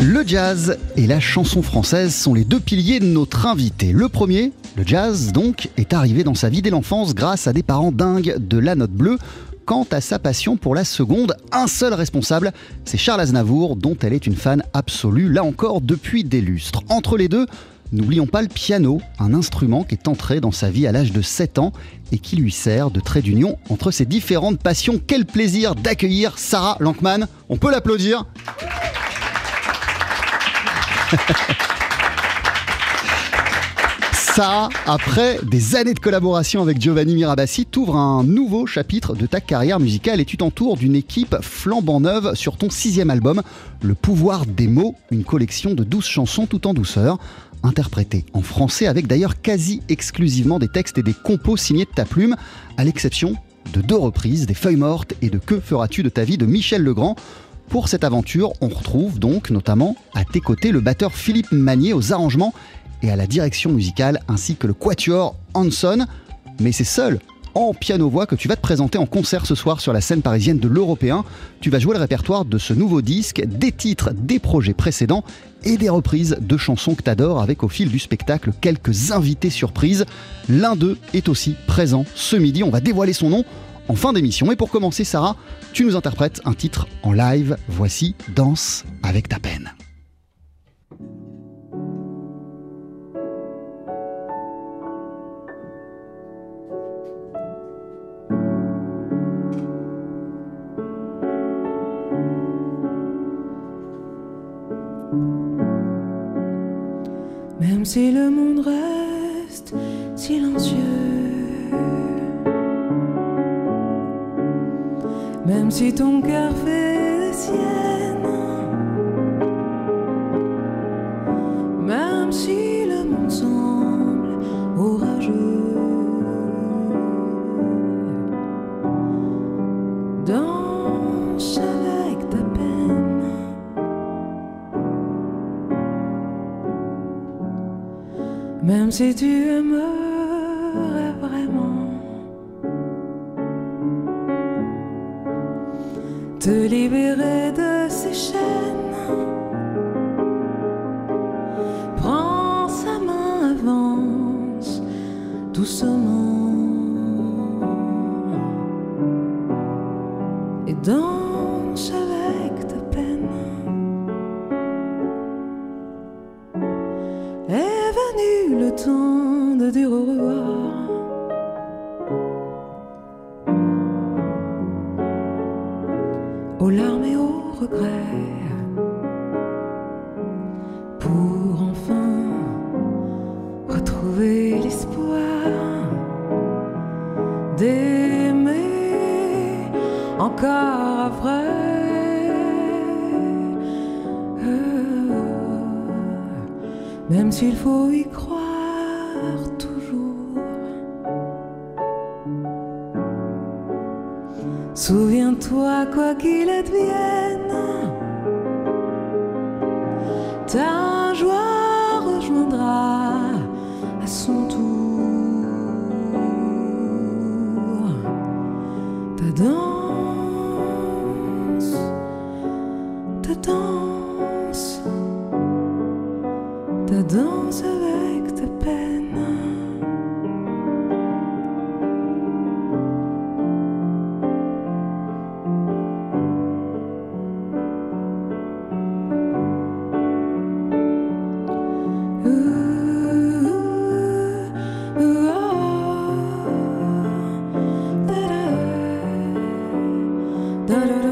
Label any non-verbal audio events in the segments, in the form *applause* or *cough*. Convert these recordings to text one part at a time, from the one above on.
Le jazz et la chanson française sont les deux piliers de notre invité. Le premier, le jazz donc, est arrivé dans sa vie dès l'enfance grâce à des parents dingues de la note bleue. Quant à sa passion pour la seconde, un seul responsable, c'est Charles Aznavour, dont elle est une fan absolue, là encore depuis des lustres. Entre les deux, N'oublions pas le piano, un instrument qui est entré dans sa vie à l'âge de 7 ans et qui lui sert de trait d'union entre ses différentes passions. Quel plaisir d'accueillir Sarah Lankman. On peut l'applaudir. *laughs* Ça, après des années de collaboration avec Giovanni Mirabassi, t'ouvres un nouveau chapitre de ta carrière musicale et tu t'entoures d'une équipe flambant neuve sur ton sixième album, Le pouvoir des mots, une collection de douze chansons tout en douceur, interprétées en français avec d'ailleurs quasi exclusivement des textes et des compos signés de ta plume, à l'exception de deux reprises, des feuilles mortes et de Que feras-tu de ta vie de Michel Legrand. Pour cette aventure, on retrouve donc notamment à tes côtés le batteur Philippe Magnier aux arrangements et à la direction musicale, ainsi que le quatuor Hanson. Mais c'est seul en piano-voix que tu vas te présenter en concert ce soir sur la scène parisienne de l'Européen. Tu vas jouer le répertoire de ce nouveau disque, des titres des projets précédents et des reprises de chansons que t'adores avec au fil du spectacle quelques invités surprises. L'un d'eux est aussi présent ce midi, on va dévoiler son nom en fin d'émission. Et pour commencer, Sarah, tu nous interprètes un titre en live. Voici Danse avec ta peine. Même si le monde même si ton cœur fait des siennes, même si le monde semble orageux, danse avec ta peine. Même si tu aimerais et da da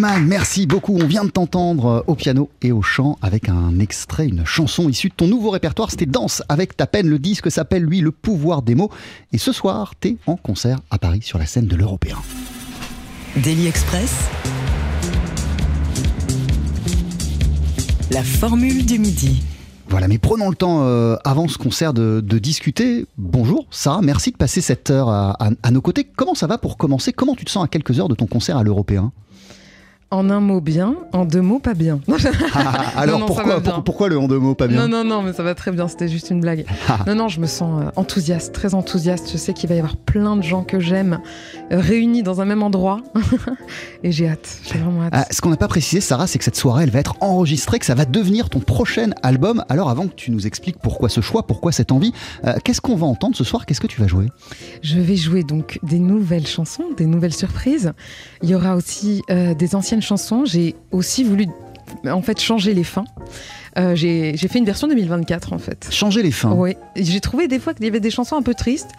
Merci beaucoup. On vient de t'entendre euh, au piano et au chant avec un extrait, une chanson issue de ton nouveau répertoire. C'était Danse avec ta peine. Le disque s'appelle, lui, Le pouvoir des mots. Et ce soir, t'es en concert à Paris sur la scène de l'Européen. Daily Express. La formule du midi. Voilà, mais prenons le temps euh, avant ce concert de, de discuter. Bonjour Sarah, merci de passer cette heure à, à- à nos côtés. Comment ça va pour commencer? Comment tu te sens à quelques heures de ton concert à l'Européen? En un mot bien, en deux mots pas bien. Ah, *laughs* Alors non, ça pourquoi, pour- le en deux mots pas bien Non, non, non, mais ça va très bien, c'était juste une blague. non, non, je me sens euh, enthousiaste, très enthousiaste. Je sais qu'il va y avoir plein de gens que j'aime euh, réunis dans un même endroit. *laughs* Et j'ai hâte, j'ai vraiment hâte. Ah, ce qu'on n'a pas précisé, Sarah, c'est que cette soirée, elle va être enregistrée, que ça va devenir ton prochain album. Alors, avant que tu nous expliques pourquoi ce choix, pourquoi cette envie, euh, qu'est-ce qu'on va entendre ce soir? Qu'est-ce que tu vas jouer? Je vais jouer donc des nouvelles chansons, des nouvelles surprises. Il y aura aussi euh, des anciennes chansons. J'ai aussi voulu en fait changer les fins. Euh, j'ai fait une version 2024 en fait. Changer les fins. Oui, j'ai trouvé des fois qu'il y avait des chansons un peu tristes,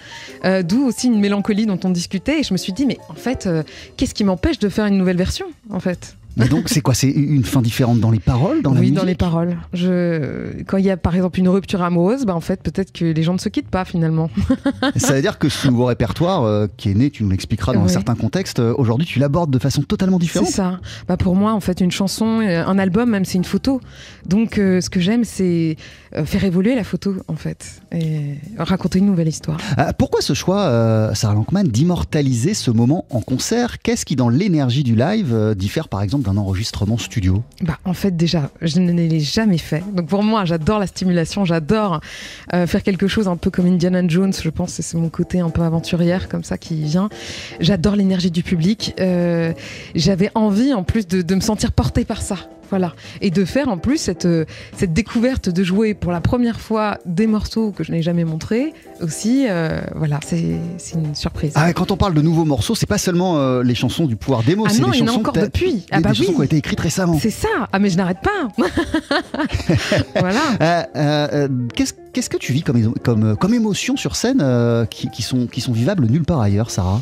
euh, d'où aussi une mélancolie dont on discutait. Et je me suis dit, mais en fait, euh, qu'est-ce qui m'empêche de faire une nouvelle version en fait? Mais donc, c'est quoi? C'est une fin différente dans les paroles, dans la Oui, musique? dans les paroles. Je... Quand il y a par exemple une rupture amoureuse, bah, en fait, peut-être que les gens ne se quittent pas finalement. *laughs* Ça veut dire que ce nouveau répertoire euh, qui est né, tu nous l'expliqueras dans un Oui. certain contexte, euh, aujourd'hui, tu l'abordes de façon totalement C'est différente. ça. Bah, pour moi, en fait, une chanson, euh, un album, même, c'est une photo. Donc, ce que j'aime, c'est faire évoluer la photo, en fait, et raconter une nouvelle histoire. Euh, pourquoi ce choix, Sarah Lankman, d'immortaliser ce moment en concert? Qu'est-ce qui, dans l'énergie du live, diffère par exemple d'un enregistrement studio Bah, en fait, déjà, je ne l'ai jamais fait. Donc, pour moi, j'adore la stimulation, j'adore euh, faire quelque chose un peu comme Indiana Jones, je pense, c'est mon côté un peu aventurière, comme ça, qui vient. J'adore l'énergie du public. Euh, J'avais envie, en plus, de me sentir portée par ça. Voilà. Et de faire en plus cette, euh, cette découverte de jouer pour la première fois des morceaux que je n'ai jamais montrés aussi. euh, voilà, c'est une surprise. Ah, quand on parle de nouveaux morceaux, c'est pas seulement euh, les chansons du pouvoir démo, Ah c'est non, les il y en a chansons encore depuis. Ah des- bah des chansons oui. qui ont été écrites récemment. C'est ça. Ah, mais je n'arrête pas. *laughs* voilà. Euh, Qu'est-ce qu'est-ce que tu vis comme, comme, comme émotion sur scène euh, qui, qui sont, qui sont vivables nulle part ailleurs, Sarah?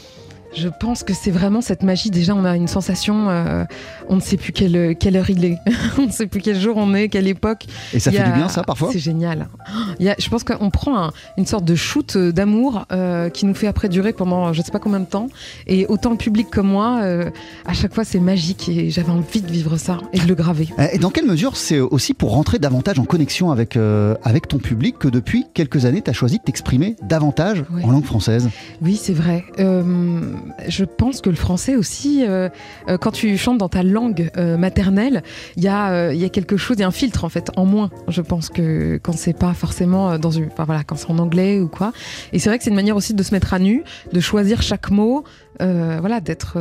Je pense que c'est vraiment cette magie. Déjà, on a une sensation, euh, on ne sait plus quelle, quelle heure il est, *laughs* on ne sait plus quel jour on est, quelle époque. Et ça Il fait a- du bien, ça, parfois C'est génial. Il y a- je pense qu'on prend un- une sorte de shoot euh, d'amour euh, qui nous fait après durer pendant je sais pas combien de temps. Et autant le public comme moi, euh, à chaque fois, c'est magique et j'avais envie de vivre ça et de le graver. Euh, Et dans quelle mesure c'est aussi pour rentrer davantage en connexion avec, avec ton public que depuis quelques années, tu as choisi de t'exprimer davantage Oui. en langue française? Oui, c'est vrai. Je pense que le français aussi, euh, euh, quand tu chantes dans ta langue euh, maternelle, il y, a, y a quelque chose, il y a un filtre en fait en moins. Je pense que quand c'est pas forcément dans une, enfin voilà, quand c'est en anglais ou quoi. Et c'est vrai que c'est une manière aussi de se mettre à nu, de choisir chaque mot, voilà, d'être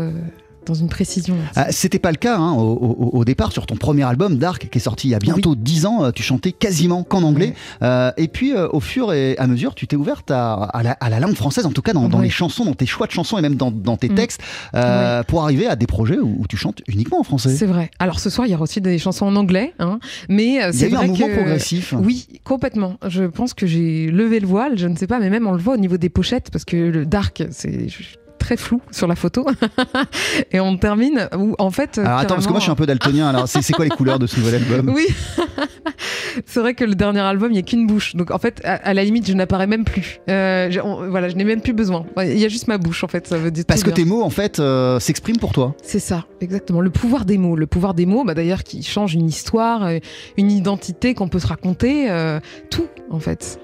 dans une précision. Ah, C'était pas le cas hein, au, au- au départ sur ton premier album Dark qui est sorti il y a bientôt 10 ans. euh, Tu chantais quasiment qu'en anglais. Euh, et puis euh, au fur et à mesure, tu t'es ouverte à, à la, à la langue française, en tout cas dans, les chansons, dans tes choix de chansons et même dans, dans tes Mm. textes, euh, pour arriver à des projets où, où tu chantes uniquement en français. C'est vrai. Alors ce soir, il y aura aussi des chansons en anglais, hein, mais euh, Il y a c'est eu un vrai mouvement que progressif. Oui, complètement. Je pense que j'ai levé le voile, je ne sais pas, mais même on le voit au niveau des pochettes, parce que le dark, c'est très flou sur la photo. *laughs* et on termine où, en fait. Alors attends, parce que moi je suis un peu daltonien. Alors c'est quoi les couleurs de ce nouvel album? Oui, *laughs* c'est vrai que le dernier album, il n'y a qu'une bouche. Donc en fait, à, à la limite, je n'apparais même plus. Euh, on- voilà, je n'ai même plus besoin. Il y a juste ma bouche, en fait. Ça veut dire Parce que bien. tes mots en fait euh, s'expriment pour toi. C'est ça, exactement. Le pouvoir des mots. Le pouvoir des mots, bah, d'ailleurs, qui change une histoire, euh, une identité qu'on peut se raconter, euh, tout, en fait.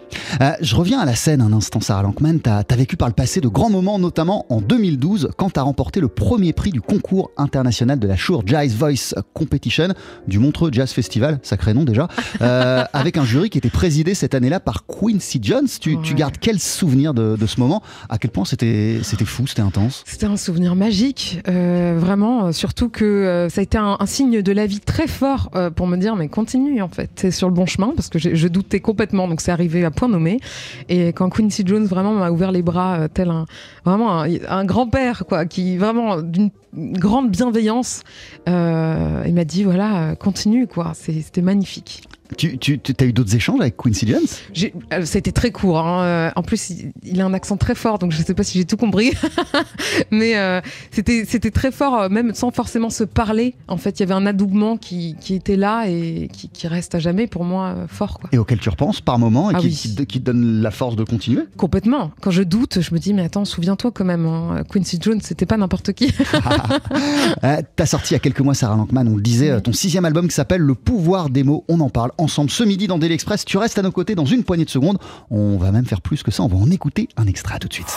Je reviens à la scène un instant, Sarah Lankman. Tu as, vécu par le passé de grands moments, notamment en 2012, quand tu as remporté le premier prix du concours international de la Shure Jazz Voice Competition du Montreux Jazz Festival, sacré nom déjà. *laughs* Euh, avec un jury qui était présidé cette année-là par Quincy Jones. Tu, gardes quel souvenir de, de ce moment? À quel point c'était fou, c'était intense? C'était un souvenir magique, euh, vraiment. euh, Surtout que ça a été un, un signe de la vie très fort pour me dire mais continue en fait, c'est sur le bon chemin parce que je, doutais complètement. Donc c'est arrivé à point nommé. Et quand Quincy Jones vraiment m'a ouvert les bras tel un vraiment un, un grand-père quoi, qui vraiment d'une grande bienveillance, euh, il m'a dit voilà euh, continue quoi. C'était magnifique. Tu, tu, tu as eu d'autres échanges avec Quincy Jones? J'ai- euh, Ça a été très court. hein. Euh, En plus, il, il a un accent très fort, donc je ne sais pas si j'ai tout compris. *laughs* Mais euh, c'était c'était très fort, euh, même sans forcément se parler. En fait, il y avait un adoubement qui, qui était là et qui, qui reste à jamais pour moi fort. Quoi. et auquel tu repenses par moment et Ah qui, oui. qui te- donne la force de continuer? Complètement. Quand je doute, je me dis, mais attends, souviens-toi quand même, hein, Quincy Jones, c'était pas n'importe qui. *laughs* *laughs* Euh, T'as sorti il y a quelques mois, Sarah Lankman, on le disait, ton sixième album qui s'appelle Le pouvoir des mots. On en parle ensemble ce midi dans Daily Express. Tu restes à nos côtés dans une poignée de secondes. On va même faire plus que ça. On va en écouter un extrait tout de suite.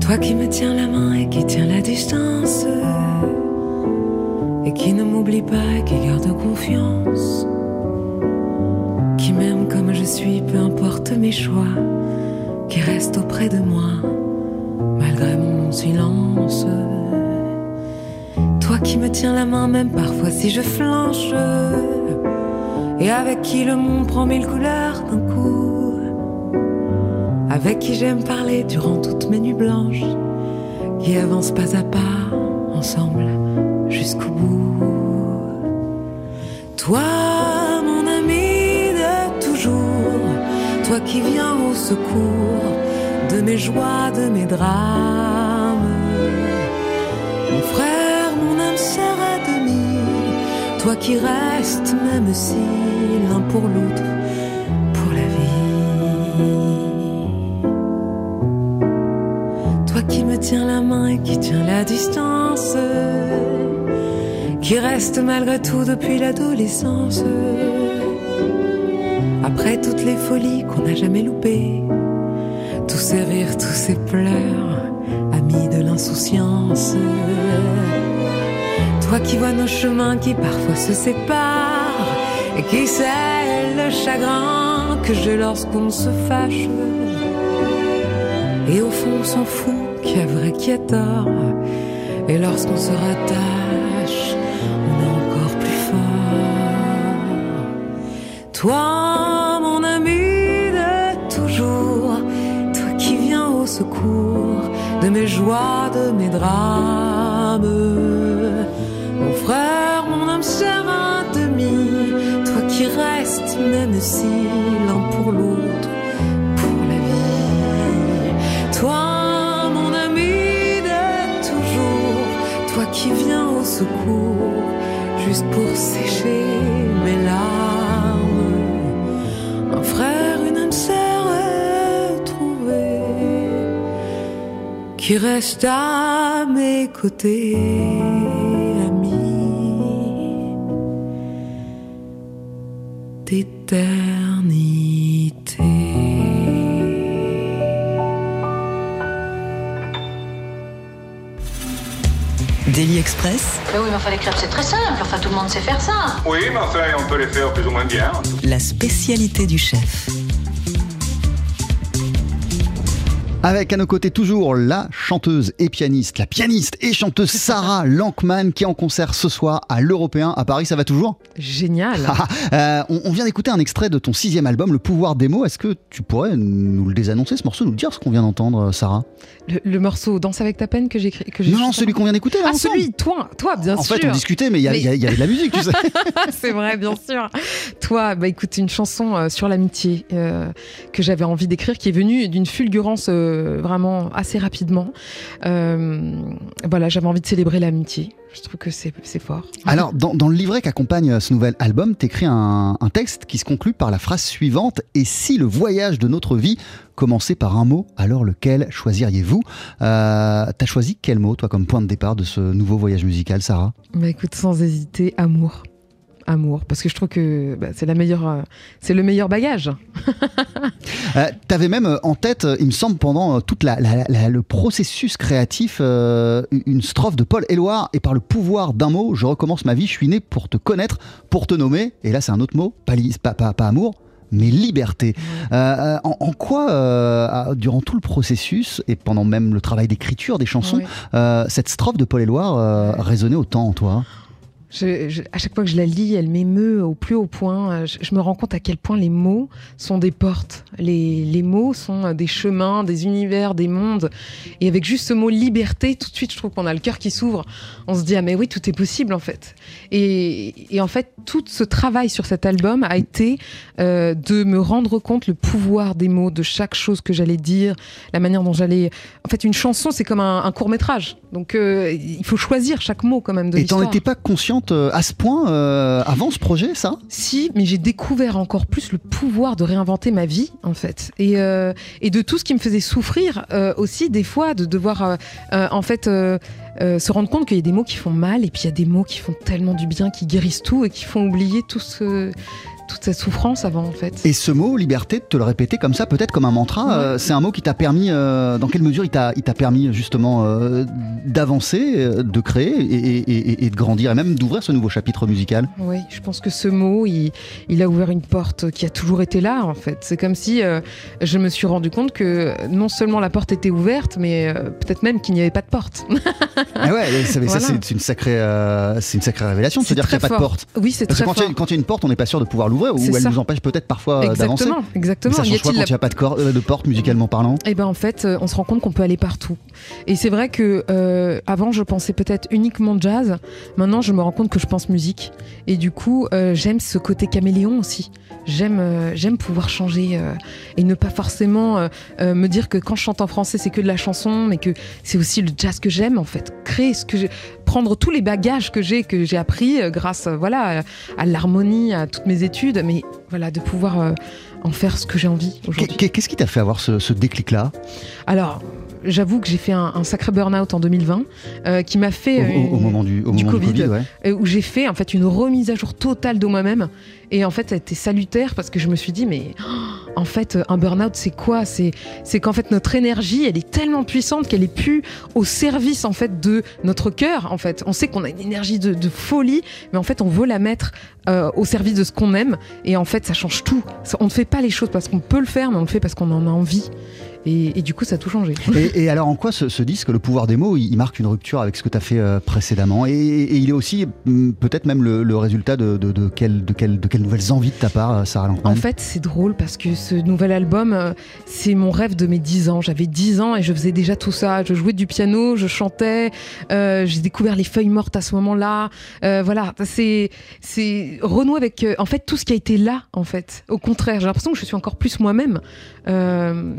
Toi qui me tiens la main et qui tiens la distance. Et qui ne m'oublie pas qui garde confiance. Qui m'aime comme je suis, peu importe mes choix. Qui reste auprès de moi, malgré mon silence. Toi qui me tiens la main, même parfois si je flanche. Et avec qui le monde prend mille couleurs d'un coup avec qui j'aime parler durant toutes mes nuits blanches, qui avance pas à pas ensemble jusqu'au bout. Toi, mon ami de toujours, toi qui viens au secours de mes joies, de mes drames. Mon frère, mon âme sœur à demi, toi qui restes même si l'un pour l'autre, pour la vie. Toi qui me tiens la main et qui tiens la distance, qui reste malgré tout depuis l'adolescence. Après toutes les folies qu'on n'a jamais loupées, tous ces rires, tous ces pleurs, amis de l'insouciance. Toi qui vois nos chemins qui parfois se séparent et qui sait le chagrin que j'ai lorsqu'on se fâche. Et au fond, on s'en fout, qui a vrai, qui a tort. Et lorsqu'on se rattache, Toi, mon ami de toujours, toi qui viens au secours de mes joies, de mes drames. Mon frère, mon âme sœur à demi, toi qui restes, même si l'un pour l'autre, pour la vie. Toi, mon ami de toujours, toi qui viens au secours, juste pour sécher mes larmes. Qui reste à mes côtés, ami d'éternité. Daily Express, Mais oui, mais enfin, les crêpes, c'est très simple. Enfin, tout le monde sait faire ça. Oui, mais enfin, on peut les faire plus ou moins bien. la spécialité du chef. Avec à nos côtés toujours la chanteuse et pianiste, la pianiste et chanteuse Sarah Lankman qui est en concert ce soir à l'Européen à Paris. Ça va toujours? Génial. *laughs* Euh, on, on vient d'écouter un extrait de ton sixième album, Le pouvoir des mots. Est-ce que tu pourrais nous le désannoncer, ce morceau, nous le dire ce qu'on vient d'entendre, Sarah? Le, le morceau Danse avec ta peine que j'ai écrit. que Non, celui qu'on vient d'écouter Ah, ensemble. celui, toi, toi, bien En sûr. fait, on discutait, mais il y, Mais- y il y avait de la musique, tu sais. *laughs* c'est vrai, bien sûr. Toi, bah écoute, une chanson euh, sur l'amitié euh, que j'avais envie d'écrire, qui est venue d'une fulgurance euh, vraiment assez rapidement. Euh, voilà, j'avais envie de célébrer l'amitié. Je trouve que c'est fort. Alors, dans, dans le livret qui accompagne ce nouvel album, t'écris un, un texte qui se conclut par la phrase suivante Et si le voyage de notre vie commençait par un mot, alors lequel choisiriez-vous euh, T'as choisi quel mot, toi, comme point de départ de ce nouveau voyage musical, Sarah? Bah écoute, sans hésiter, amour. Amour, parce que je trouve que bah, c'est la meilleure, euh, c'est le meilleur bagage. *laughs* Euh, T'avais même euh, en tête, euh, il me semble, pendant toute la, la- la- le processus créatif, euh, une strophe de Paul Éluard. Et par le pouvoir d'un mot, je recommence ma vie. Je suis né pour te connaître, pour te nommer. Et là, c'est un autre mot, pas, pas, pas- pas amour. Mais liberté. Euh, en, en quoi, euh, durant tout le processus et pendant même le travail d'écriture des chansons, euh, cette strophe de Paul euh, résonnait autant en toi? Je- je- à chaque fois que je la lis, elle m'émeut au plus haut point. Euh, Je, je me rends compte à quel point les mots sont des portes. Les, les mots sont euh, des chemins, des univers, des mondes. Et avec juste ce mot liberté, tout de suite, je trouve qu'on a le cœur qui s'ouvre. On se dit, ah mais oui, tout est possible en fait. Et, et en fait, tout ce travail sur cet album a été euh, de me rendre compte le pouvoir des mots, de chaque chose que j'allais dire, la manière dont j'allais... En fait, une chanson, c'est comme un, un court métrage. Donc, euh, il faut choisir chaque mot quand même de Et t'en étais pas consciente euh, à ce point euh, avant ce projet, ça? Si, mais j'ai découvert encore plus le pouvoir de réinventer ma vie, en fait. Et, euh, et de tout ce qui me faisait souffrir aussi, des fois, de devoir, en fait, se rendre compte qu'il y a des mots qui font mal et puis il y a des mots qui font tellement du bien, qui guérissent tout et qui font oublier tout ce, toute cette souffrance avant, en fait. Et ce mot, liberté, de te le répéter comme ça, peut-être comme un mantra, Ouais. euh, c'est un mot qui t'a permis, euh, dans quelle mesure il t'a, permis justement euh, d'avancer, de créer et, et- et- et de grandir, et même d'ouvrir ce nouveau chapitre musical? Oui, je pense que ce mot, il, il a ouvert une porte qui a toujours été là, en fait. C'est comme si je me suis rendu compte que non seulement la porte était ouverte, mais peut-être même qu'il n'y avait pas de porte. *laughs* Ah ouais, ça, ça, c'est, une sacrée, une sacrée révélation de se dire qu'il n'y a très pas de fort. porte. Oui, c'est Parce que très quand il, y a, fort. quand il y a une porte, on n'est pas sûr de pouvoir l'ouvrir, ou elle ça. nous empêche peut-être parfois d'avancer. Exactement, Mais exactement. ça Y change quoi quand il n'y a pas de, cor- euh, de porte musicalement parlant Eh ben en fait, euh, on se rend compte qu'on peut aller partout. Et c'est vrai que euh, avant, je pensais peut-être uniquement jazz. Maintenant, je me rends compte que je pense musique. Et du coup, euh, j'aime ce côté caméléon aussi. J'aime, euh, j'aime pouvoir changer et ne pas forcément me dire que quand je chante en français, c'est que de la chanson, mais que c'est aussi le jazz que j'aime en fait. Créer ce que j'ai, prendre tous les bagages que j'ai, que j'ai appris euh, grâce, euh, voilà, à, à l'harmonie, à toutes mes études, mais voilà, de pouvoir euh, en faire ce que j'ai envie aujourd'hui. Qu'est- Qu'est-ce qui t'a fait avoir ce, ce déclic-là? Alors, j'avoue que j'ai fait un, un sacré burn-out en 2020 euh, qui m'a fait. au- euh, au moment du, au du moment du Covid. Covid ouais. euh, où j'ai fait en fait une remise à jour totale de moi-même. Et en fait, ça a été salutaire parce que je me suis dit, mais oh, en fait, un burn-out, c'est quoi? C'est qu'en fait, notre énergie, elle est tellement puissante qu'elle est plus au service en fait de notre cœur. En fait, on sait qu'on a une énergie de folie, mais en fait, on veut la mettre euh, au service de ce qu'on aime. Et en fait, ça change tout. On ne fait pas les choses parce qu'on peut le faire, mais on le fait parce qu'on en a envie. Et, et du coup, ça a tout changé. Et, et alors, en quoi ce, ce disque, Le pouvoir des mots, il, il marque une rupture avec ce que tu as fait euh, précédemment et, et il est aussi hum, peut-être même le, le résultat de, de, de, quelles, de, quelles, de quelles nouvelles envies de ta part, euh, Sarah Lankman En fait, c'est drôle parce que ce nouvel album, c'est mon rêve de mes 10 ans. J'avais 10 ans et je faisais déjà tout ça. Je jouais du piano, je chantais, euh, j'ai découvert les feuilles mortes à ce moment-là. Euh, voilà, c'est c'est renouer avec euh, en fait tout ce qui a été là en fait. Au contraire, j'ai l'impression que je suis encore plus moi-même. Euh,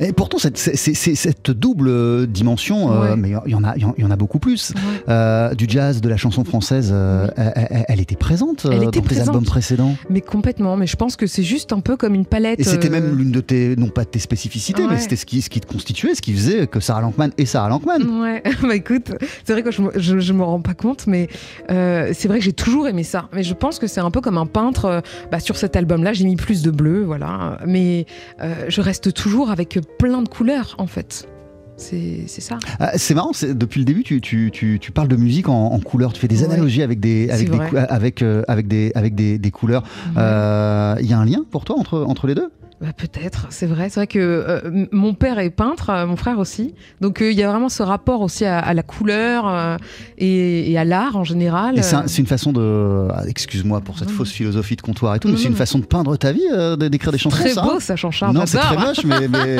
Et pourtant, cette, cette double euh, dimension, euh, mais il y, en a- il y en- a beaucoup plus, ouais. euh, du jazz, de la chanson française, euh, elle, elle- elle était présente Elle dans était tes présente. albums précédents. Mais complètement. Mais je pense que c'est juste un peu comme une palette. Et c'était même l'une de tes, non pas de tes spécificités, mais c'était ce qui, ce qui te constituait, ce qui faisait que Sarah Lankman est Sarah Lankman. Ouais, *laughs* bah écoute, c'est vrai que je, je, je me rends pas compte, mais c'est vrai que j'ai toujours aimé ça. Mais je pense que c'est un peu comme un peintre. bah, sur cet album-là, j'ai mis plus de bleu, voilà. Mais je reste toujours avec plein de couleurs, en fait. C'est ça. Ah, c'est marrant, depuis le début, tu, tu, tu, tu parles de musique en, en couleurs, tu fais des Ouais. analogies avec des, avec C'est des, vrai. cou- avec, avec des, avec des, des couleurs. Euh, Il y a un lien pour toi entre, entre les deux? Bah, Peut-être, c'est vrai. C'est vrai que euh, mon père est peintre, euh, mon frère aussi. Donc euh, il y a vraiment ce rapport aussi à, à la couleur et, et à l'art en général. C'est un- c'est une façon de. ah, Excuse-moi pour cette fausse philosophie de comptoir et tout, mais c'est une façon de peindre ta vie, d'écrire des chansons, Très ça beau ça, Jean-Charles. Non, c'est très moche, mais, mais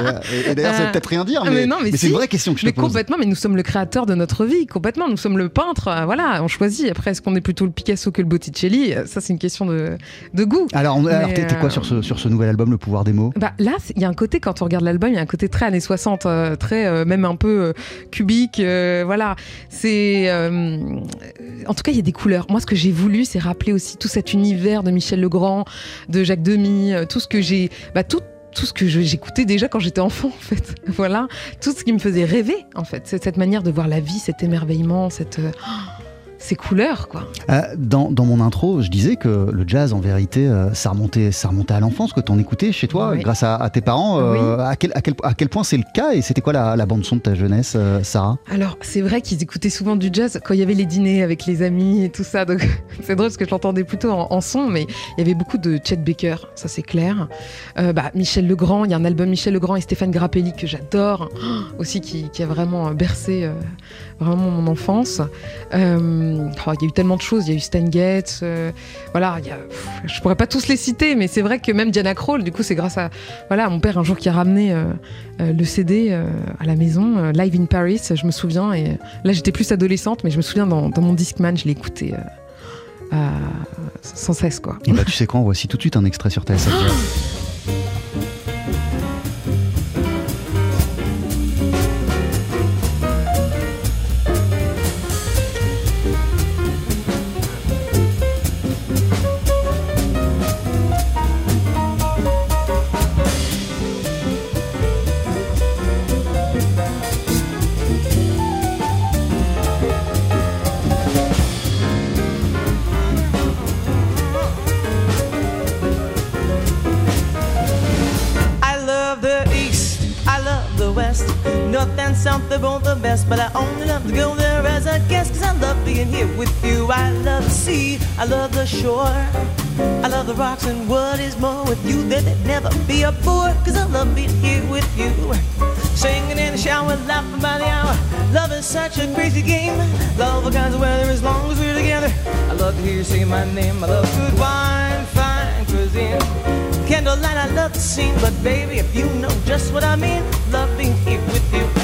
et, et d'ailleurs, ça veut peut-être rien dire, ah, mais, mais mais c'est une vraie question que je te Mais pose. complètement, mais nous sommes le créateur de notre vie, complètement. Nous sommes le peintre, voilà, on choisit. Après, est-ce qu'on est plutôt le Picasso que le Botticelli? Ça, c'est une question de, de goût. Alors, alors Mais, t'es quoi sur ce, sur ce nouvel album, Le pouvoir des mots? Bah, là, il y a un côté, quand on regarde l'album, il y a un côté très années 60, euh, très euh, même un peu euh, cubique. voilà. C'est. en tout cas, il y a des couleurs. Moi, ce que j'ai voulu, c'est rappeler aussi tout cet univers de Michel Legrand, de Jacques Demy, tout ce que j'ai. Bah, tout, tout ce que j'écoutais déjà quand j'étais enfant. *laughs* Voilà. Tout ce qui me faisait rêver, en fait. Cette manière de voir la vie, cet émerveillement, cette. Ses couleurs, quoi. Euh, dans, dans mon intro, je disais que le jazz, en vérité, euh, ça, remontait, ça remontait à l'enfance, que t'en écoutais chez toi, Oui. grâce à, à tes parents. euh, à, quel, à, quel, à quel point c'est le cas Et c'était quoi la, la bande-son de ta jeunesse, Sarah? Alors, c'est vrai qu'ils écoutaient souvent du jazz quand il y avait les dîners avec les amis et tout ça. Donc, *laughs* c'est drôle parce que je l'entendais plutôt en, en son, mais il y avait beaucoup de Chet Baker, ça c'est clair. Bah, Michel Legrand, il y a un album Michel Legrand et Stéphane Grappelli que j'adore, *gasps* aussi qui, qui a vraiment bercé vraiment mon enfance. Euh, oh, il y a eu tellement de choses, il y a eu Stan Getz, euh, voilà, il y a, pff, je pourrais pas tous les citer, mais c'est vrai que même Diana Krall, du coup, c'est grâce à voilà, mon père un jour qui a ramené euh, euh, le CD euh, à la maison, Live in Paris, je me souviens, et là j'étais plus adolescente, mais je me souviens dans, dans mon Discman, je l'ai écouté à- sans cesse, quoi. Et bah, tu sais quoi, on voici tout de suite un extrait sur TSF *gasps* But I only love to go there as a guest. Cause I love being here with you. I love the sea, I love the shore. I love the rocks and what is more with you. There would never be a bore. Cause I love being here with you. Singing in the shower, laughing by the hour. Love is such a crazy game. Love all kinds of weather as long as we're together. I love to hear you say my name. I love good wine, fine cuisine. Candlelight, I love the scene, but baby, if you know just what I mean, love being here with you.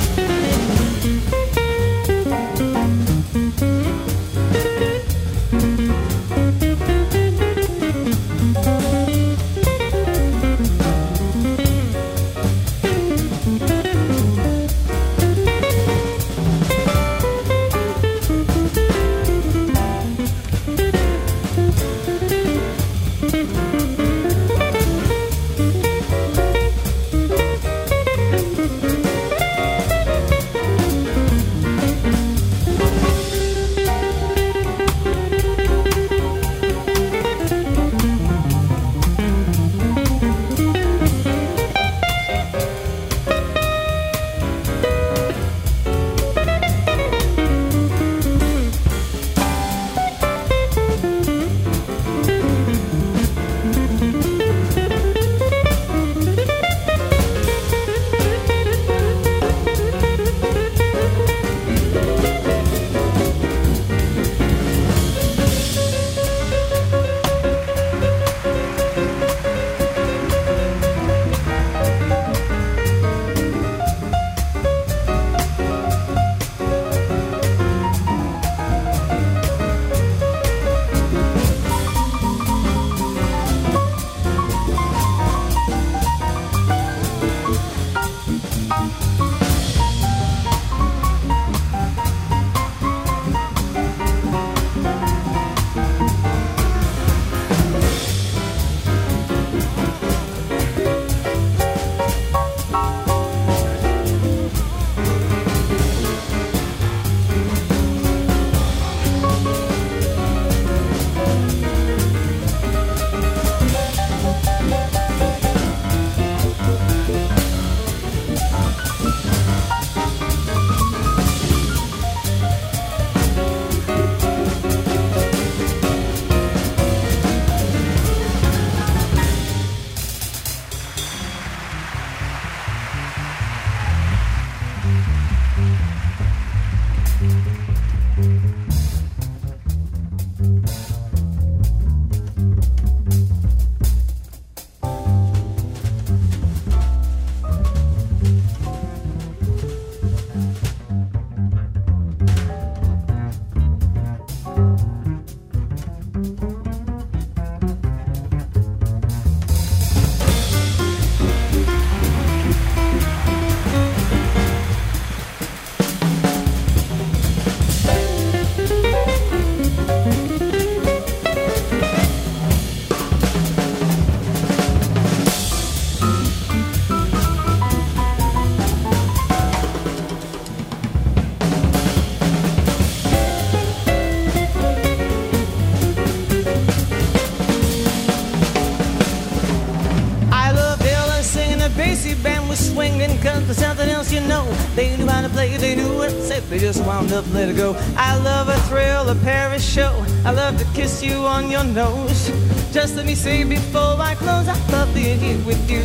Up, let it go. I love a thrill, a Paris show. I love to kiss you on your nose. Just let me say before I close, I love being here with you.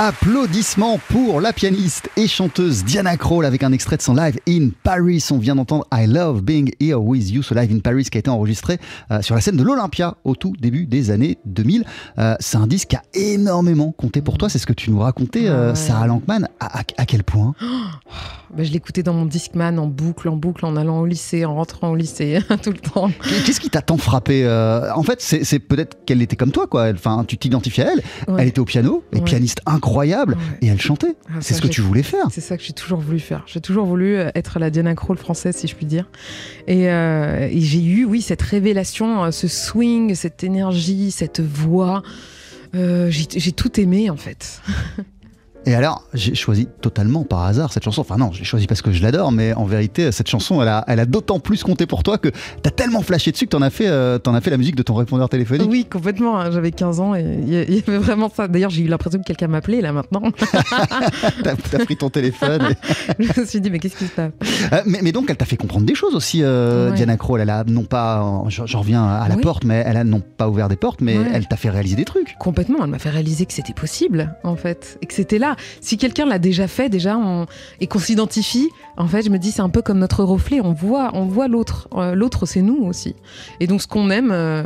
Applaudissements pour la pianiste et chanteuse Diana Krall avec un extrait de son live in Paris. On vient d'entendre I Love Being Here With You, ce live in Paris qui a été enregistré euh, sur la scène de l'Olympia au tout début des années 2000. Euh, c'est un disque qui a énormément compté pour toi. C'est ce que tu nous racontais, euh, Ah. Sarah Lankman. À, à- à quel point? *gasps* Bah, je l'écoutais dans mon Discman en boucle, en boucle, en allant au lycée, en rentrant au lycée, *laughs* tout le temps. Qu'est-ce qui t'a tant frappé En fait, c'est peut-être qu'elle était comme toi, quoi. Enfin, tu t'identifiais à elle. Ouais. Elle était au piano, et Ouais. pianiste incroyable, Ouais. et elle chantait. Ah, c'est ce que tu voulais faire. C'est ça que j'ai toujours voulu faire. J'ai toujours voulu euh, être la Diana Krall française, si je puis dire. Et, euh, et j'ai eu, oui, cette révélation, euh, ce swing, cette énergie, cette voix. Euh, j'ai j'ai tout aimé, en fait. *laughs* Et alors, j'ai choisi totalement par hasard cette chanson. Enfin non, j'ai choisi parce que je l'adore, mais en vérité, cette chanson, elle a, elle a d'autant plus compté pour toi que t'as tellement flashé dessus que t'en as fait, euh, t'en as fait la musique de ton répondeur téléphonique. Oui, complètement. hein. J'avais 15 ans et il y avait vraiment ça. D'ailleurs, j'ai eu l'impression que quelqu'un m'appelait, là, maintenant. *laughs* T'as t'as pris ton téléphone. et- *laughs* je me suis dit, mais qu'est-ce qui se passe? Euh, mais, mais donc, elle t'a fait comprendre des choses aussi, euh, Ouais. Diana Krall. Elle a non pas, euh, j'en j'en reviens à la Oui. porte, mais elle a non pas ouvert des portes, mais Ouais. elle t'a fait réaliser des trucs. Complètement, elle m'a fait réaliser que c'était possible, en fait, et que c'était là. Si quelqu'un l'a déjà fait, déjà, et qu'on s'identifie, en fait, je me dis, c'est un peu comme notre reflet, on voit, on voit l'autre. Euh, l'autre, c'est nous aussi. Et donc, ce qu'on aime, euh,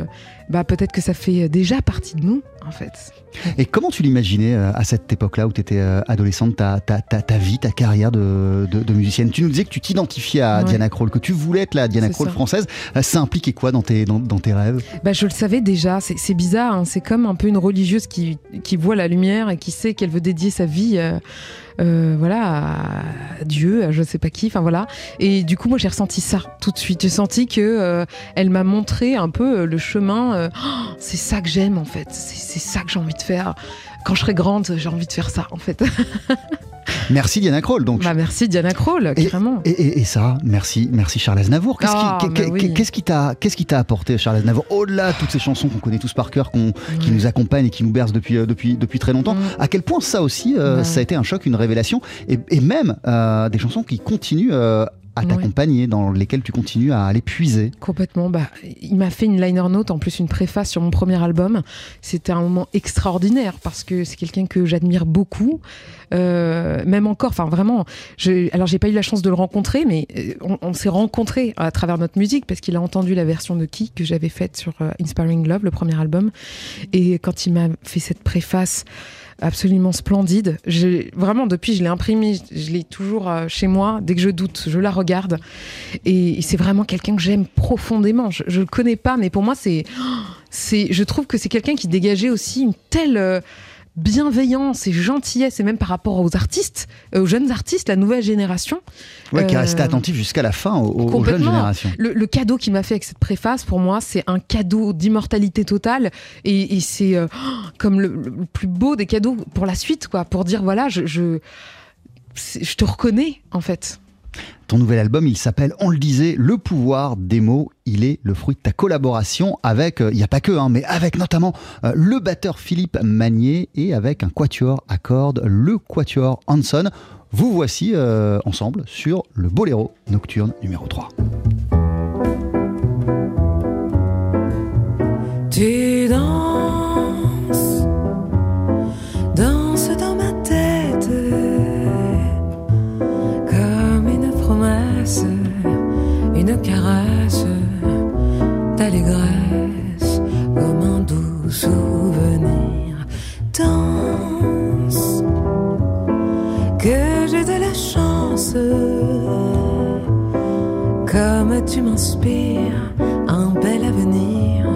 bah, peut-être que ça fait déjà partie de nous, en fait. Et comment tu l'imaginais euh, à cette époque-là où tu étais adolescente, ta, ta, ta, ta vie, ta carrière de, de, de musicienne? Tu nous disais que tu t'identifiais à Ouais. Diana Krall, que tu voulais être la Diana Krall ça. française. Euh, Ça impliquait quoi dans tes, dans, dans tes rêves? Bah, je le savais déjà, c'est bizarre, hein. c'est comme un peu une religieuse qui, qui voit la lumière et qui sait qu'elle veut dédier sa vie euh, euh, voilà, à Dieu, à je sais pas qui, enfin voilà. Et du coup, moi j'ai ressenti ça tout de suite. J'ai senti que euh, elle m'a montré un peu euh, le chemin. euh, Oh, c'est ça que j'aime en fait, c'est c'est ça que j'ai envie de faire. Quand je serai grande, j'ai envie de faire ça en fait. *laughs* Merci Diana Krall. Donc, bah merci Diana Krall, Et- carrément. Et, et, et Sarah, merci, merci Charles Aznavour. Qu'est-ce Ah, qui, oui. qui t'a, qui t'a apporté Charles Aznavour au-delà de toutes ces chansons qu'on connaît tous par cœur, qu'on- qui Ouais. nous accompagnent et qui nous bercent depuis, euh, depuis, depuis très longtemps Mm. À quel point ça aussi, euh, ça a été un choc, une révélation, et, et même euh, des chansons qui continuent euh, à Ouais. t'accompagner, dans lesquelles tu continues à aller puiser. Complètement. Bah, il m'a fait une liner note, en plus une préface sur mon premier album. C'était un moment extraordinaire parce que c'est quelqu'un que j'admire beaucoup, Euh, même encore. Enfin, vraiment. Je, alors, j'ai pas eu la chance de le rencontrer, mais euh, on, on s'est rencontrés à travers notre musique parce qu'il a entendu la version de Qui que j'avais faite sur euh, Inspiring Love, le premier album. Et quand il m'a fait cette préface absolument splendide. Vraiment, depuis, je l'ai imprimée, je l'ai toujours euh, chez moi. Dès que je doute, je la regarde. Et, c'est vraiment quelqu'un que j'aime profondément. Je, je le connais pas, mais pour moi, c'est, *gasps* c'est, je trouve que c'est quelqu'un qui dégageait aussi une telle euh, bienveillance et gentillesse, et même par rapport aux artistes, euh, aux jeunes artistes, la nouvelle génération. Ouais, qui est Euh, resté attentif jusqu'à la fin aux, aux jeunes générations. Le, le cadeau qu'il m'a fait avec cette préface, pour moi, c'est un cadeau d'immortalité totale. Et, et c'est euh, comme le, le plus beau des cadeaux pour la suite, quoi. Pour dire, voilà, je, je, c'est- je te reconnais, en fait. Ton nouvel album, il s'appelle, on le disait, Le pouvoir des mots. Il est le fruit de ta collaboration avec, euh, il n'y a pas que, hein, mais avec notamment euh, le batteur Philippe Magnier et avec un quatuor à cordes, le quatuor Hanson. Vous voici euh, ensemble sur le Boléro Nocturne numéro 3. Tu danses, une caresse d'allégresse comme un doux souvenir. Danse, que j'ai de la chance, comme tu m'inspires un bel avenir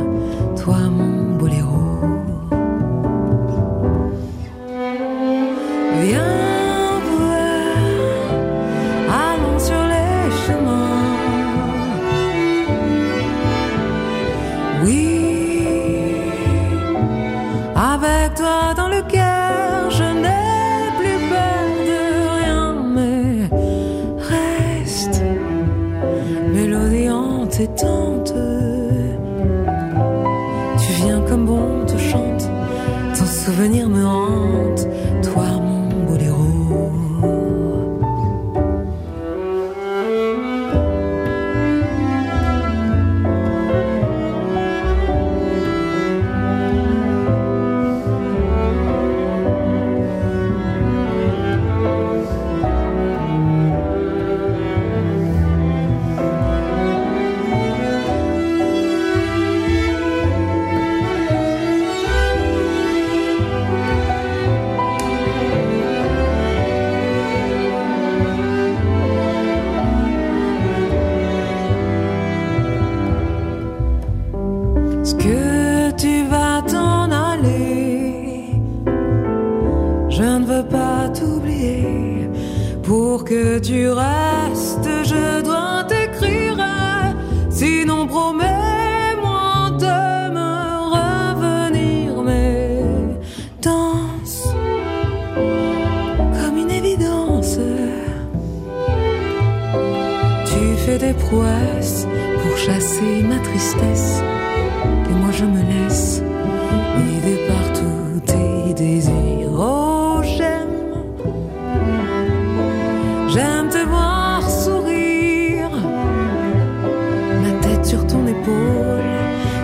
te voir sourire. Ma tête sur ton épaule,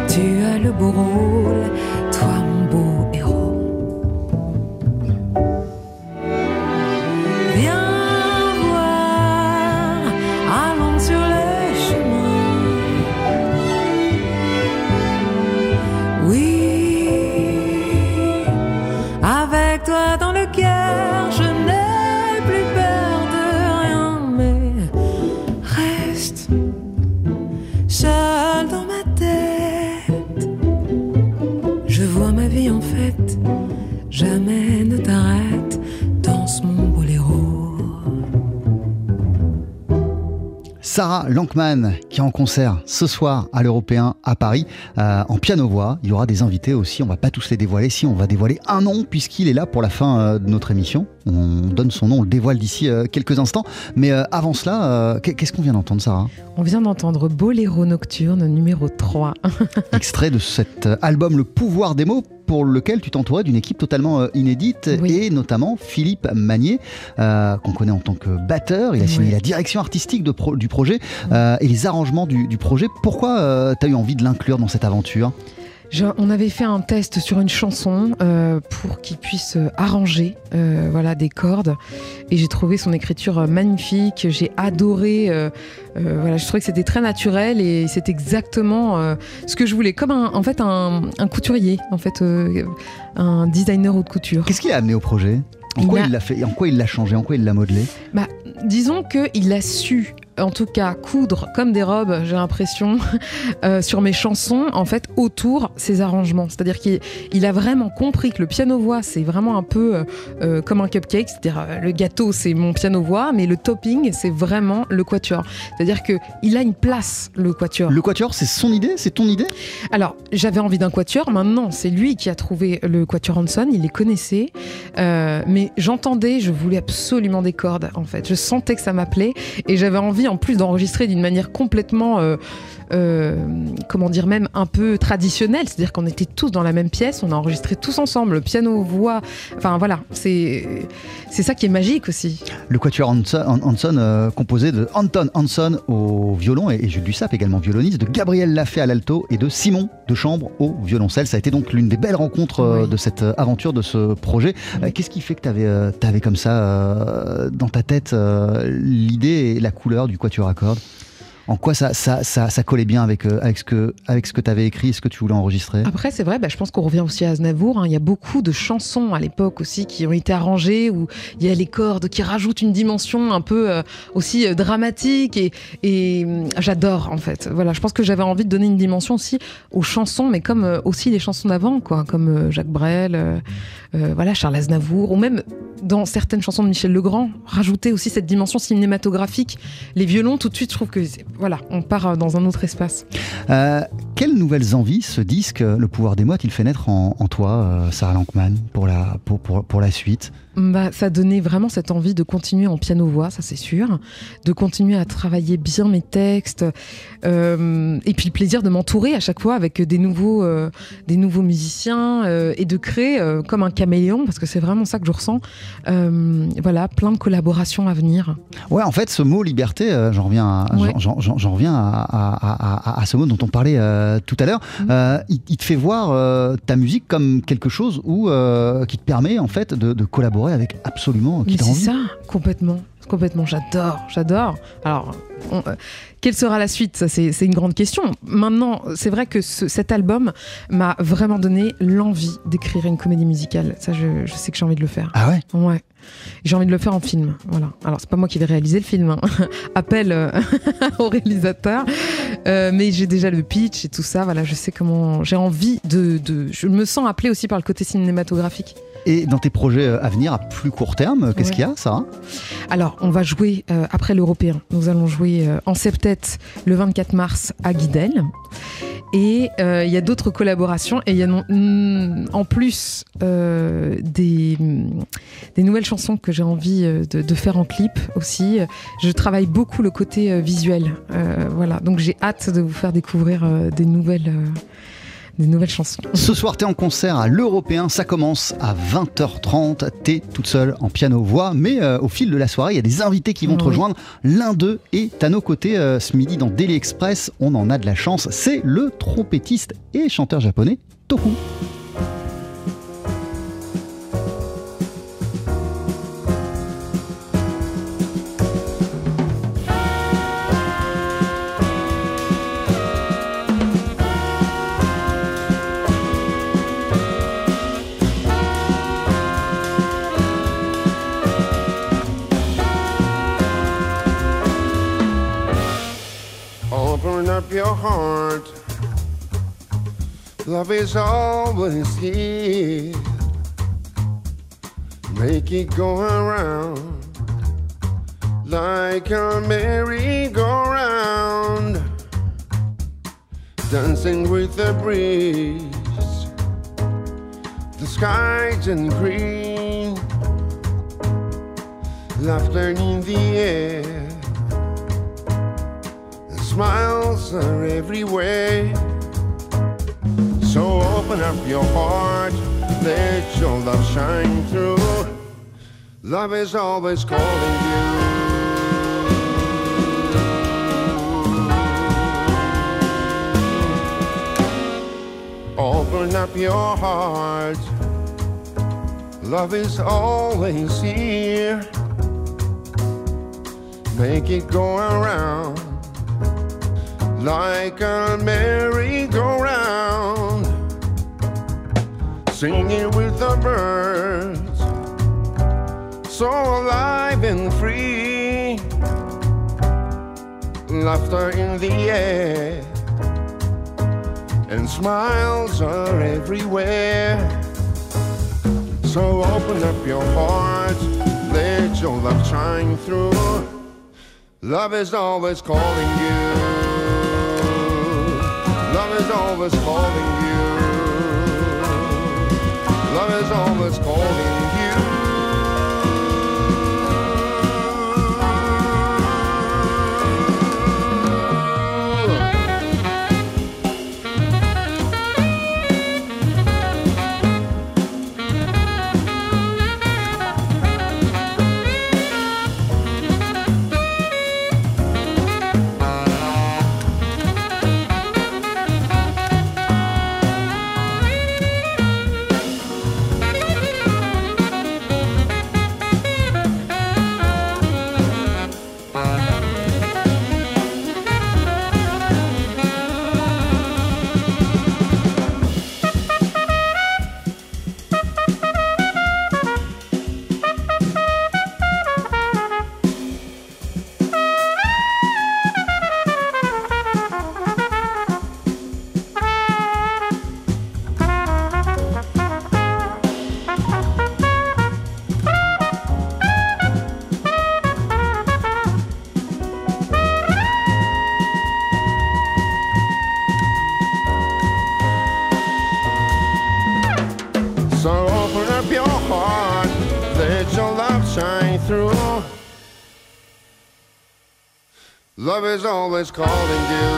tu as le beau rôle, Sarah Lankman qui est en concert ce soir à l'Européen à Paris euh, en piano-voix. Il y aura des invités aussi, on va pas tous les dévoiler. Si, on va dévoiler un nom puisqu'il est là pour la fin euh, de notre émission. On donne son nom, on le dévoile d'ici euh, quelques instants. Mais avant cela, qu'est- qu'est-ce qu'on vient d'entendre Sarah? On vient d'entendre Boléro Nocturne numéro 3. Extrait de cet album Le pouvoir des mots pour lequel tu t'entourais d'une équipe totalement euh, inédite Oui. et notamment Philippe Magnier euh, qu'on connaît en tant que batteur. Il a signé Oui. la direction artistique de pro- du projet euh, et les arrangements du, du projet. Pourquoi tu as eu envie de l'inclure dans cette aventure? Je- on avait fait un test sur une chanson euh, pour qu'il puisse euh, arranger euh, voilà, des cordes. Et j'ai trouvé son écriture magnifique. J'ai adoré. euh, voilà, je trouvais que c'était très naturel et c'est exactement ce que je voulais. Comme un, en fait un, un couturier, en fait, un designer haute couture. Qu'est-ce qu'il a amené au projet? En quoi, il l'a fait, en quoi il l'a changé? En quoi il l'a modelé? Bah, disons qu'il a su, en tout cas, coudre comme des robes, j'ai l'impression, *laughs* euh, sur mes chansons, en fait, autour ses arrangements. C'est-à-dire qu'il il a vraiment compris que le piano-voix, c'est vraiment un peu euh, euh, comme un cupcake. C'est-à-dire, le gâteau, c'est mon piano-voix, mais le topping, c'est vraiment le quatuor. C'est-à-dire qu'il a une place, le quatuor. Le quatuor, c'est son idée C'est ton idée? Alors, j'avais envie d'un quatuor. Maintenant, c'est lui qui a trouvé le quatuor Hanson. Il les connaissait. Euh, mais j'entendais, je voulais absolument des cordes, en fait. Je sentais que ça m'appelait. Et j'avais envie, en plus, d'enregistrer d'une manière complètement, euh, comment dire, même un peu traditionnelle. C'est-à-dire qu'on était tous dans la même pièce. On a enregistré tous ensemble. Le piano, voix. Enfin, voilà. C'est, c'est ça qui est magique aussi. Le quatuor Hanson, Han- Hanson, euh, composé de Anton Hanson au violon et, et Jules Dussap également violoniste, de Gabriel Lafay à l'alto et de Simon de Chambre au violoncelle. Ça a été donc l'une des belles rencontres euh, Oui. de cette aventure, de ce projet. Qu'est-ce qui fait que tu avais, comme ça dans ta tête l'idée et la couleur du quatuor à cordes? En quoi ça, ça, ça, ça collait bien avec, euh, avec ce que, avec ce que tu avais écrit et ce que tu voulais enregistrer? Après, c'est vrai, bah, je pense qu'on revient aussi à Aznavour. hein. Il y a beaucoup de chansons à l'époque aussi qui ont été arrangées où il y a les cordes qui rajoutent une dimension un peu euh, aussi euh, dramatique et, j'adore en fait. Voilà, je pense que j'avais envie de donner une dimension aussi aux chansons, mais comme aussi les chansons d'avant, quoi, comme Jacques Brel, voilà, Charles Aznavour, ou même dans certaines chansons de Michel Legrand, rajouter aussi cette dimension cinématographique. Les violons, tout de suite, je trouve que voilà, on part euh, dans un autre espace. Euh, quelles nouvelles envies ce disque, Le pouvoir des mots, a-t-il fait naître en, toi, euh, Sarah Lankman, pour la, pour, pour, pour la suite? Bah, ça donnait vraiment cette envie de continuer en piano-voix, ça c'est sûr, de continuer à travailler bien mes textes, euh, et puis le plaisir de m'entourer à chaque fois avec des nouveaux, euh, des nouveaux musiciens euh, et de créer comme un caméléon, parce que c'est vraiment ça que je ressens. Voilà, plein de collaborations à venir. Ouais, en fait, ce mot liberté, j'en reviens, à, Ouais. j'en- j'en- j'en reviens à, à- à- à ce mot dont on parlait tout à l'heure. Euh, il, il te fait voir ta musique comme quelque chose où, qui te permet en fait de, de collaborer avec absolument qui Mais t'as c'est envie. ça, complètement. Complètement, j'adore, j'adore. Alors, on- euh, quelle sera la suite? Ça, c'est c'est une grande question. Maintenant, c'est vrai que ce- cet album m'a vraiment donné l'envie d'écrire une comédie musicale. Ça, je, je sais que j'ai envie de le faire. Ah ouais? Ouais. J'ai envie de le faire en film. Voilà. Alors, c'est pas moi qui vais réaliser le film. hein. *laughs* Appel euh, *laughs* au réalisateur. Euh, mais j'ai déjà le pitch et tout ça. Voilà, je sais comment. J'ai envie de, de. Je me sens appelée aussi par le côté cinématographique. Et dans tes projets euh, à venir à plus court terme, qu'est-ce Ouais. qu'il y a, Sarah Alors, on va jouer euh, après l'Européen. Nous allons jouer en septet le 24 mars à Guidel. Et euh, il y a d'autres collaborations. Et il y a mm, en plus euh, des, mm, des nouvelles chansons que j'ai envie euh, de, de faire en clip aussi. Je travaille beaucoup le côté visuel. Voilà. Donc j'ai hâte de vous faire découvrir des nouvelles. Des nouvelles chansons. Ce soir, t'es en concert à l'Européen, ça commence à 20h30. T'es toute seule en piano-voix, mais euh, au fil de la soirée, il y a des invités qui vont te Oui. rejoindre. L'un d'eux est à nos côtés euh, ce midi dans Daily Express. On en a de la chance. C'est le trompettiste et chanteur japonais Toku. Your heart. Love is always here. Make it go around like a merry-go-round. Dancing with the breeze. The skies in green. Laughter in the air. Smiles are everywhere. So open up your heart, let your love shine through. Love is always calling you. Open up your heart. Love is always here. Make it go around like a merry-go-round, singing with the birds, so alive and free. Laughter in the air, and smiles are everywhere. So open up your heart, let your love shine through. Love is always calling you. Is always calling you. Love is always calling you. Calling you.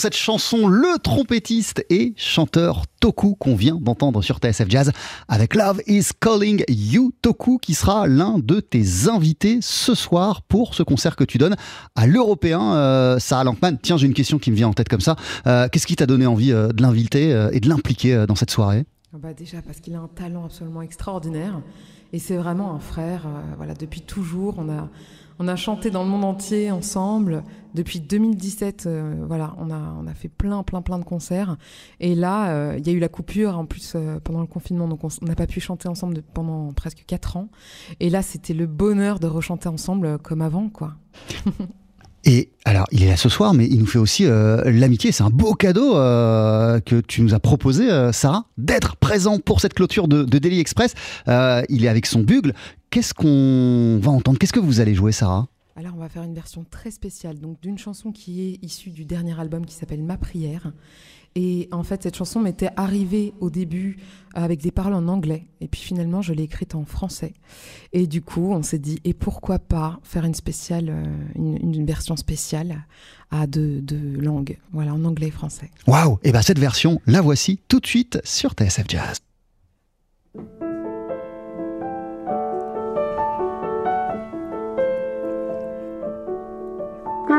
Cette chanson, le trompettiste et chanteur Toku qu'on vient d'entendre sur TSF Jazz avec Love is Calling You Toku qui sera l'un de tes invités ce soir pour ce concert que tu donnes à l'Européen. Euh, Sarah Lankman, tiens, j'ai une question qui me vient en tête comme ça. Euh, Qu'est-ce qui t'a donné envie euh, de l'inviter et de l'impliquer dans cette soirée? Ah bah déjà parce qu'il a un talent absolument extraordinaire et c'est vraiment un frère. voilà, depuis toujours, on a on a chanté dans le monde entier ensemble depuis 2017. euh, voilà, on a fait plein plein plein de concerts et là euh, il y a eu la coupure en plus euh, pendant le confinement donc on n'a pas pu chanter ensemble pendant presque quatre ans et là c'était le bonheur de rechanter ensemble comme avant quoi. *laughs* Et alors, il est là ce soir, mais il nous fait aussi l'amitié. C'est un beau cadeau que tu nous as proposé, Sarah, d'être présent pour cette clôture de, de Daily Express. Il est avec son bugle. Qu'est-ce qu'on va entendre? Qu'est-ce que vous allez jouer, Sarah? Alors on va faire une version très spéciale donc d'une chanson qui est issue du dernier album qui s'appelle Ma prière. Et en fait cette chanson m'était arrivée au début avec des paroles en anglais et puis finalement je l'ai écrite en français. Et du coup on s'est dit et pourquoi pas faire une spéciale, euh, une, une version spéciale à deux, deux langues, voilà en anglais et français. Waouh Et bien, cette version, la voici tout de suite sur TSF Jazz. Toutes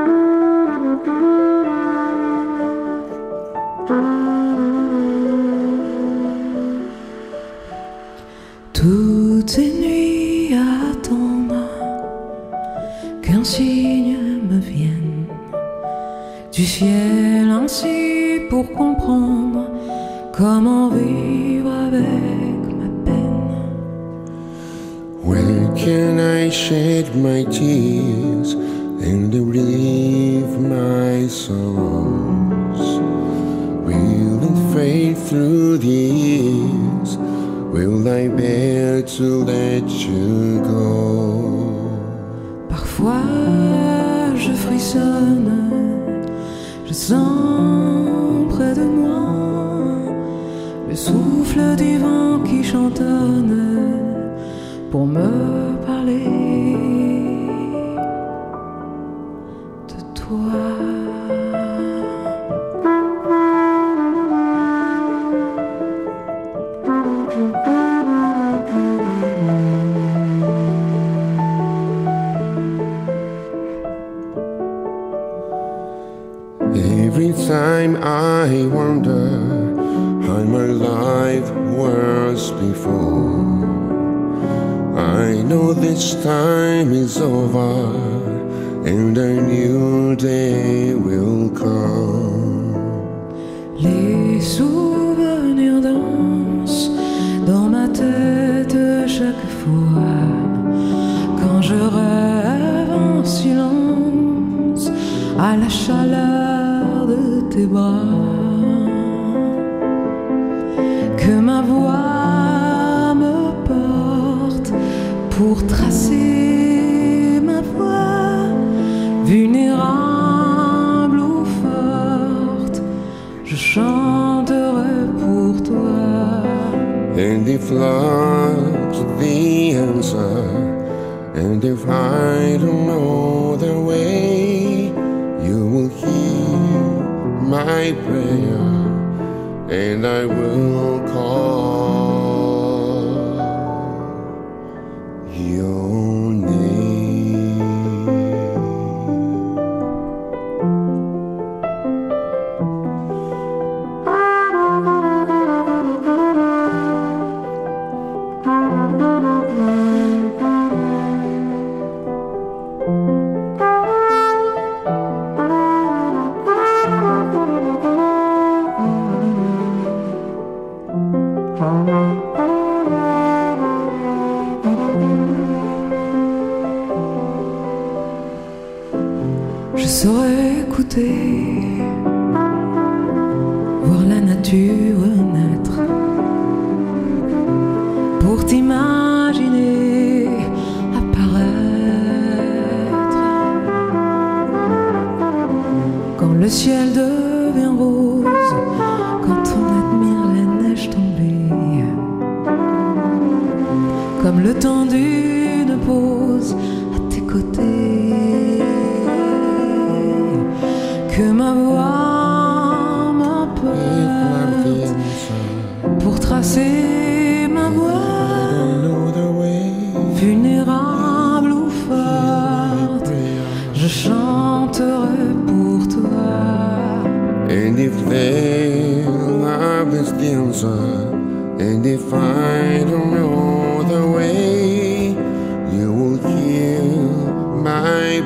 ces nuits à attendre qu'un signe me vienne du ciel ainsi pour comprendre comment vivre avec ma peine. Where can I shed my tears? And relieve my sorrows? Will it fade through the years? Will I bear to let you go? Parfois je frissonne, je sens près de moi le souffle du vent qui chantonne pour me your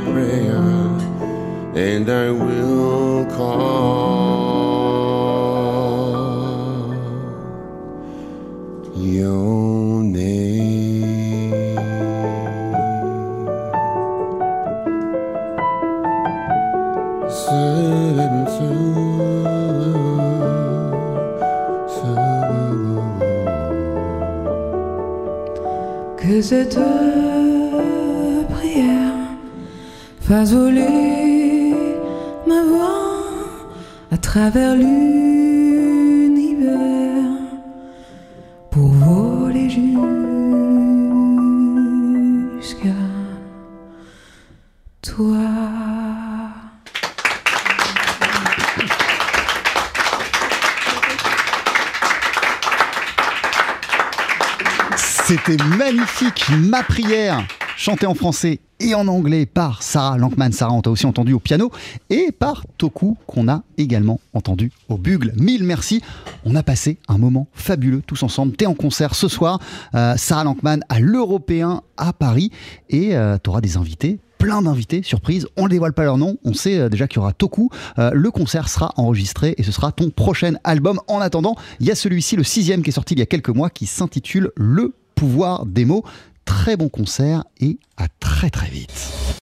prayer, and I will call ma prière, chantée en français et en anglais par Sarah Lankman. Sarah, on t'a aussi entendu au piano et par Toku, qu'on a également entendu au bugle. Mille merci. On a passé un moment fabuleux tous ensemble. T'es en concert ce soir, euh, Sarah Lankman à l'Européen à Paris et tu auras des invités plein d'invités, surprise, on ne dévoile pas leur nom, on sait euh, déjà qu'il y aura Toku, Euh, le concert sera enregistré et ce sera ton prochain album. En attendant, il y a celui-ci, le sixième qui est sorti il y a quelques mois, qui s'intitule Le pouvoir des mots. Très bon concert et à très très vite.